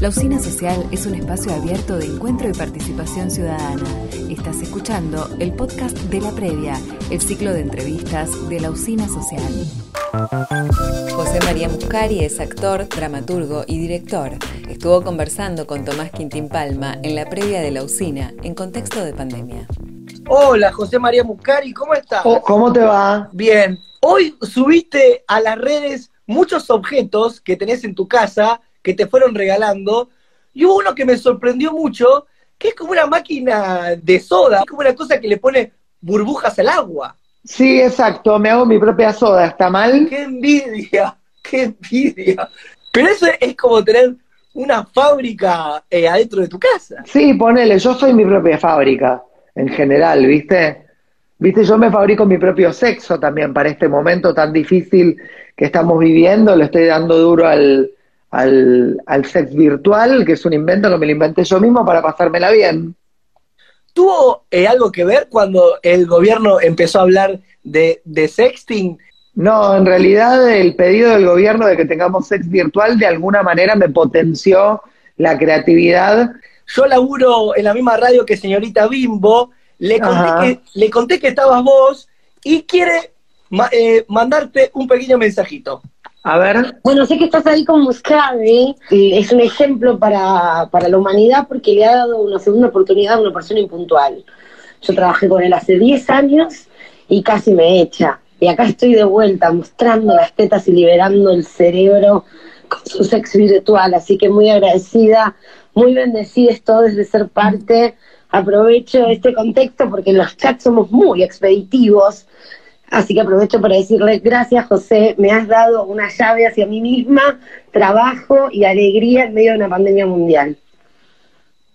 La Usina Social es un espacio abierto de encuentro y participación ciudadana. Estás escuchando el podcast de La Previa, el ciclo de entrevistas de la Usina Social. José María Muscari es actor, dramaturgo y director. Estuvo conversando con Tomás Quintín Palma en la previa de la usina en contexto de pandemia. Hola, José María Muscari, ¿cómo estás? Oh, ¿Cómo te va? Bien. Hoy subiste a las redes muchos objetos que tenés en tu casa que te fueron regalando y hubo uno que me sorprendió mucho, que es como una máquina de soda, es como una cosa que le pone burbujas al agua. Sí, exacto, me hago mi propia soda, ¿está mal? ¡Qué envidia! ¡Qué envidia! Pero eso es como tener una fábrica eh, adentro de tu casa. Sí, ponele, yo soy mi propia fábrica, en general, ¿viste? Viste, yo me fabrico mi propio sexo también para este momento tan difícil que estamos viviendo, le estoy dando duro al, al, al sex virtual, que es un invento que me lo inventé yo mismo para pasármela bien. ¿Tuvo eh, algo que ver cuando el gobierno empezó a hablar de, de sexting? No, en realidad el pedido del gobierno de que tengamos sex virtual de alguna manera me potenció la creatividad. Yo laburo en la misma radio que señorita Bimbo, le conté, que, le conté que estabas vos y quiere eh, mandarte un pequeño mensajito. A ver. Bueno, sé que estás ahí con Muscavi, es un ejemplo para, para la humanidad porque le ha dado una segunda oportunidad a una persona impuntual. Yo trabajé con él hace 10 años y casi me echa. Y acá estoy de vuelta mostrando las tetas y liberando el cerebro con su sexo virtual. Así que muy agradecida, muy bendecida estoy de ser parte. Aprovecho este contexto porque en los chats somos muy expeditivos Así que aprovecho para decirle gracias José, me has dado una llave hacia mí misma, trabajo y alegría en medio de una pandemia mundial.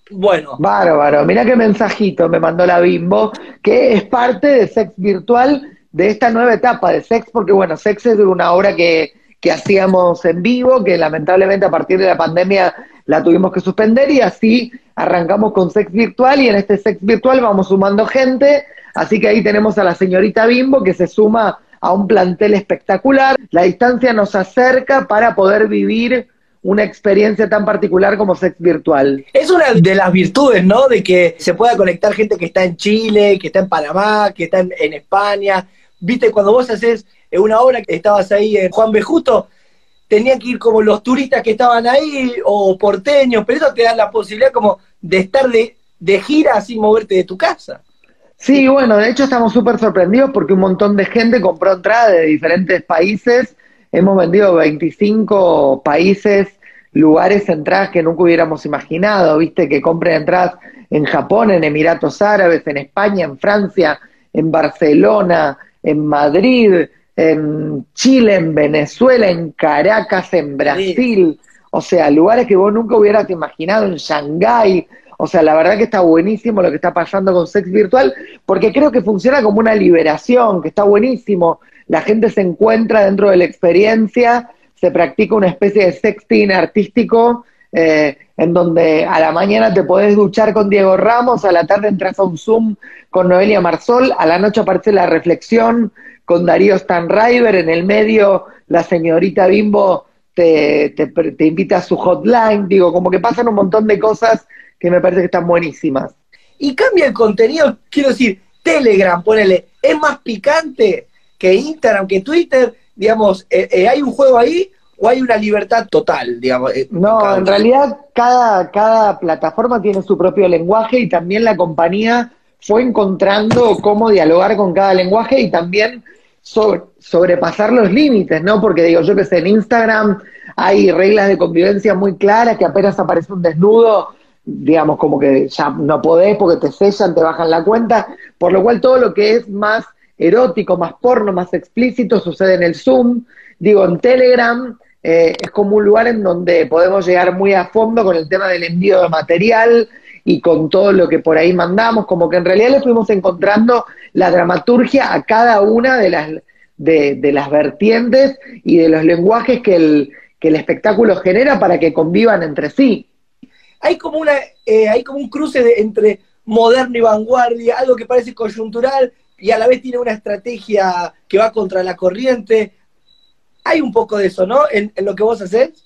Bueno. Bárbaro, mira qué mensajito me mandó la Bimbo, que es parte de Sex Virtual de esta nueva etapa de Sex, porque bueno, Sex es una obra que, que hacíamos en vivo, que lamentablemente a partir de la pandemia la tuvimos que suspender y así arrancamos con Sex Virtual y en este Sex Virtual vamos sumando gente Así que ahí tenemos a la señorita Bimbo que se suma a un plantel espectacular. La distancia nos acerca para poder vivir una experiencia tan particular como sex virtual. Es una de las virtudes, ¿no? De que se pueda conectar gente que está en Chile, que está en Panamá, que está en, España. Viste, cuando vos haces una obra que estabas ahí en Juan B. Justo, tenían que ir como los turistas que estaban ahí o porteños, pero eso te da la posibilidad como de estar de, de gira sin moverte de tu casa. Sí, bueno, de hecho estamos súper sorprendidos porque un montón de gente compró entradas de diferentes países. Hemos vendido 25 países, lugares, entradas que nunca hubiéramos imaginado. Viste que compren entradas en Japón, en Emiratos Árabes, en España, en Francia, en Barcelona, en Madrid, en Chile, en Venezuela, en Caracas, en Brasil. O sea, lugares que vos nunca hubieras imaginado, en Shanghái. O sea, la verdad que está buenísimo lo que está pasando con Sex Virtual, porque creo que funciona como una liberación, que está buenísimo. La gente se encuentra dentro de la experiencia, se practica una especie de sexting artístico, eh, en donde a la mañana te podés duchar con Diego Ramos, a la tarde entras a un Zoom con Noelia Marsol, a la noche aparece la reflexión con Darío Stanriver, en el medio la señorita Bimbo te, te, te invita a su hotline, digo, como que pasan un montón de cosas que me parece que están buenísimas. Y cambia el contenido, quiero decir, Telegram, ponele, es más picante que Instagram, que Twitter, digamos, eh, eh, ¿hay un juego ahí o hay una libertad total, digamos? Eh, no, en realidad cada, cada plataforma tiene su propio lenguaje y también la compañía fue encontrando cómo dialogar con cada lenguaje y también sobrepasar los límites, ¿no? Porque digo, yo que sé, en Instagram hay reglas de convivencia muy claras, que apenas aparece un desnudo, digamos, como que ya no podés porque te sellan, te bajan la cuenta, por lo cual todo lo que es más erótico, más porno, más explícito sucede en el Zoom. Digo, en Telegram eh, es como un lugar en donde podemos llegar muy a fondo con el tema del envío de material y con todo lo que por ahí mandamos, como que en realidad le fuimos encontrando la dramaturgia a cada una de las, de, de las vertientes y de los lenguajes que el, que el espectáculo genera para que convivan entre sí hay como una, eh, hay como un cruce entre moderno y vanguardia, algo que parece coyuntural y a la vez tiene una estrategia que va contra la corriente. Hay un poco de eso, ¿no? En, lo que vos hacés.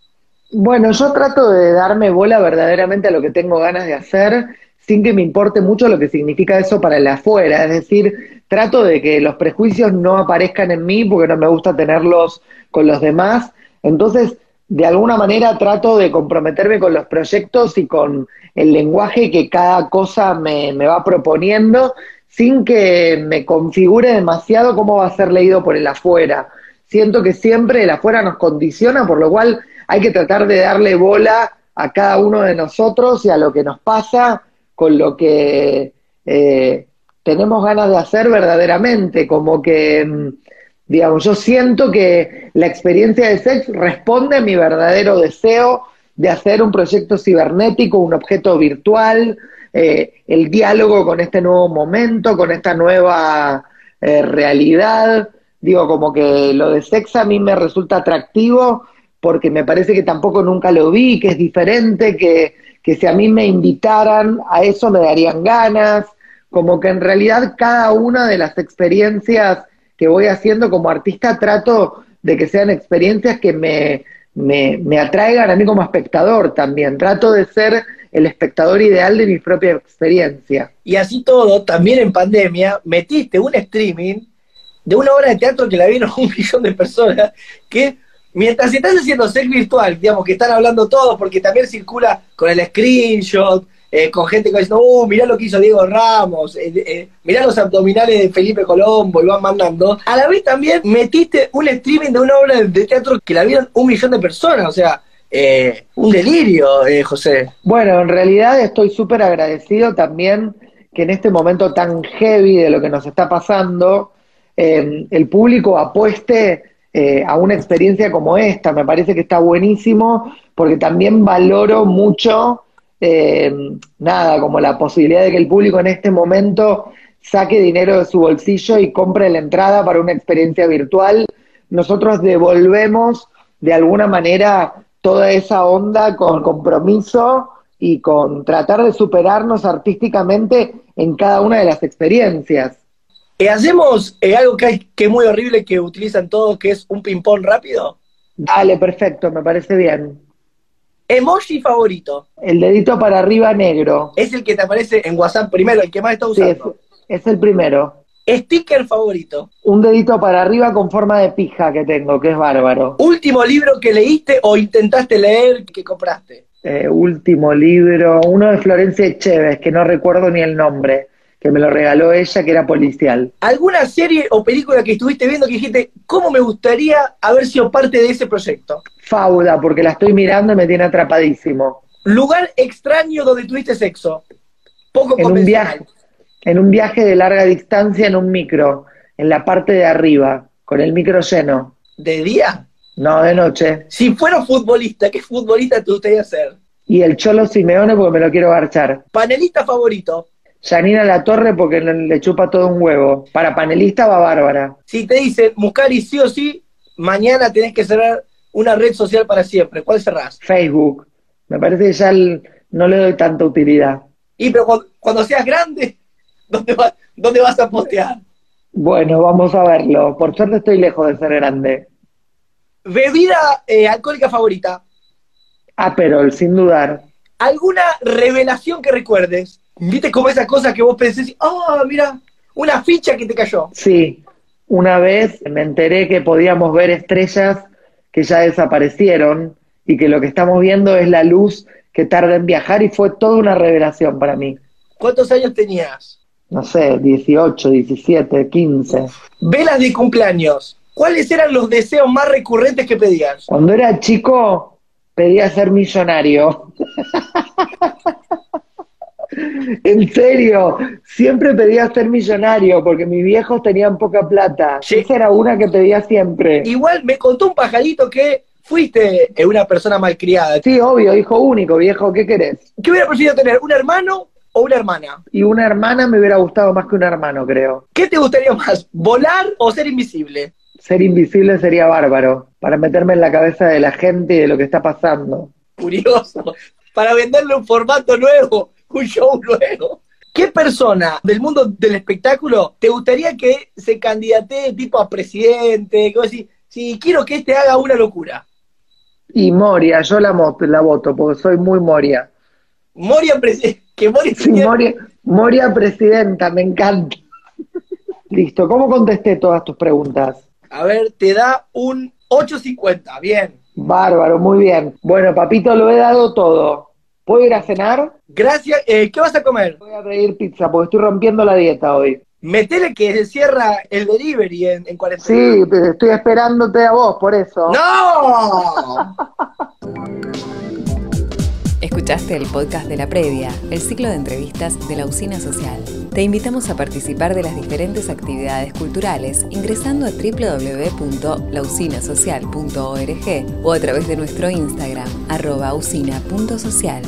Bueno, yo trato de darme bola verdaderamente a lo que tengo ganas de hacer, sin que me importe mucho lo que significa eso para el afuera. Es decir, trato de que los prejuicios no aparezcan en mí porque no me gusta tenerlos con los demás. Entonces, de alguna manera trato de comprometerme con los proyectos y con el lenguaje que cada cosa me, me va proponiendo, sin que me configure demasiado cómo va a ser leído por el afuera. Siento que siempre el afuera nos condiciona, por lo cual hay que tratar de darle bola a cada uno de nosotros y a lo que nos pasa con lo que eh, tenemos ganas de hacer verdaderamente, como que, mm, digamos, yo siento que la experiencia de sex responde a mi verdadero deseo de hacer un proyecto cibernético, un objeto virtual, eh, el diálogo con este nuevo momento, con esta nueva eh, realidad. Digo, como que lo de sex a mí me resulta atractivo porque me parece que tampoco nunca lo vi, que es diferente, que, que si a mí me invitaran a eso me darían ganas, como que en realidad cada una de las experiencias que voy haciendo como artista trato de que sean experiencias que me, me, me atraigan a mí como espectador también, trato de ser el espectador ideal de mi propia experiencia. Y así todo, también en pandemia, metiste un streaming de una obra de teatro que la vieron un millón de personas, que mientras estás haciendo sex virtual, digamos que están hablando todos, porque también circula con el screenshot, eh, con gente que va diciendo, uh, mirá lo que hizo Diego Ramos, eh, eh, mirá los abdominales de Felipe Colombo, y van mandando. A la vez también metiste un streaming de una obra de teatro que la vieron un millón de personas, o sea, un delirio, José. Bueno, en realidad estoy súper agradecido también que en este momento tan heavy de lo que nos está pasando, el público apueste eh, a una experiencia como esta. Me parece que está buenísimo porque también valoro mucho, eh, nada, como la posibilidad de que el público en este momento saque dinero de su bolsillo y compre la entrada para una experiencia virtual. Nosotros devolvemos de alguna manera toda esa onda con compromiso y con tratar de superarnos artísticamente en cada una de las experiencias. Eh, ¿Hacemos eh, algo que, que es muy horrible que utilizan todos, que es un ping-pong rápido? Dale, perfecto, me parece bien. Emoji favorito. El dedito para arriba negro. Es el que te aparece en WhatsApp primero, el que más está usando. es, es, el primero. Sticker favorito. Un dedito para arriba con forma de pija que tengo, que es bárbaro. Último libro que leíste o intentaste leer que compraste. Eh, último libro, uno de Florencia Echeves, que no recuerdo ni el nombre que me lo regaló ella, que era policial. ¿Alguna serie o película que estuviste viendo que dijiste, ¿cómo me gustaría haber sido parte de ese proyecto? Fauda, porque la estoy mirando y me tiene atrapadísimo. Lugar extraño donde tuviste sexo. Poco en un viaje En un viaje de larga distancia en un micro, en la parte de arriba, con el micro lleno. ¿De día? No, de noche. Si fuera futbolista, ¿qué futbolista te gustaría ser? Y el Cholo Simeone porque me lo quiero garchar. ¿Panelista favorito? Janina La Torre porque le, chupa todo un huevo. Para panelista va Bárbara. Si te dice Muscari sí o sí, mañana tenés que cerrar una red social para siempre. ¿Cuál cerrás? Facebook. Me parece que ya no le doy tanta utilidad. Y pero cuando, seas grande, ¿dónde, ¿dónde vas a postear? Bueno, vamos a verlo. Por suerte estoy lejos de ser grande. ¿Bebida eh, alcohólica favorita? Aperol, sin dudar. ¿Alguna revelación que recuerdes? ¿Viste como esa cosa que vos pensés, ah, mira, una ficha que te cayó? Sí, una vez me enteré que podíamos ver estrellas que ya desaparecieron y que lo que estamos viendo es la luz que tarda en viajar y fue toda una revelación para mí. ¿Cuántos años tenías? No sé, 18, 17, 15. Velas de cumpleaños. ¿Cuáles eran los deseos más recurrentes que pedías? Cuando era chico pedía ser millonario. En serio, siempre pedía ser millonario porque mis viejos tenían poca plata. Esa era una que pedía siempre. Igual me contó un pajarito que fuiste una persona malcriada. Sí, obvio, hijo único, viejo, ¿qué querés? ¿Qué hubiera preferido tener, un hermano o una hermana? Y una hermana me hubiera gustado más que un hermano, creo. ¿Qué te gustaría más, volar o ser invisible? Ser invisible sería bárbaro, para meterme en la cabeza de la gente y de lo que está pasando. Curioso, para venderle un formato nuevo un show luego. ¿Qué persona del mundo del espectáculo te gustaría que se candidate tipo a presidente? Que si quiero que este haga una locura. Y Moria, yo la, la voto porque soy muy Moria. Moria, que Moria, sí, Moria, Moria presidenta, me encanta. Listo, ¿cómo contesté todas tus preguntas? A ver, te da un 8.50, bien. Bárbaro, muy bien. Bueno, papito, lo he dado todo. ¿Puedo ir a cenar? Gracias. Eh, ¿Qué vas a comer? Voy a pedir pizza porque estoy rompiendo la dieta hoy. Metele que se cierra el delivery en, en cuarentena. Sí, estoy esperándote a vos, por eso. ¡No! Escuchaste el podcast de la previa, el ciclo de entrevistas de la usina social. Te invitamos a participar de las diferentes actividades culturales ingresando a www.lausinasocial.org o a través de nuestro Instagram, arroba usina.social.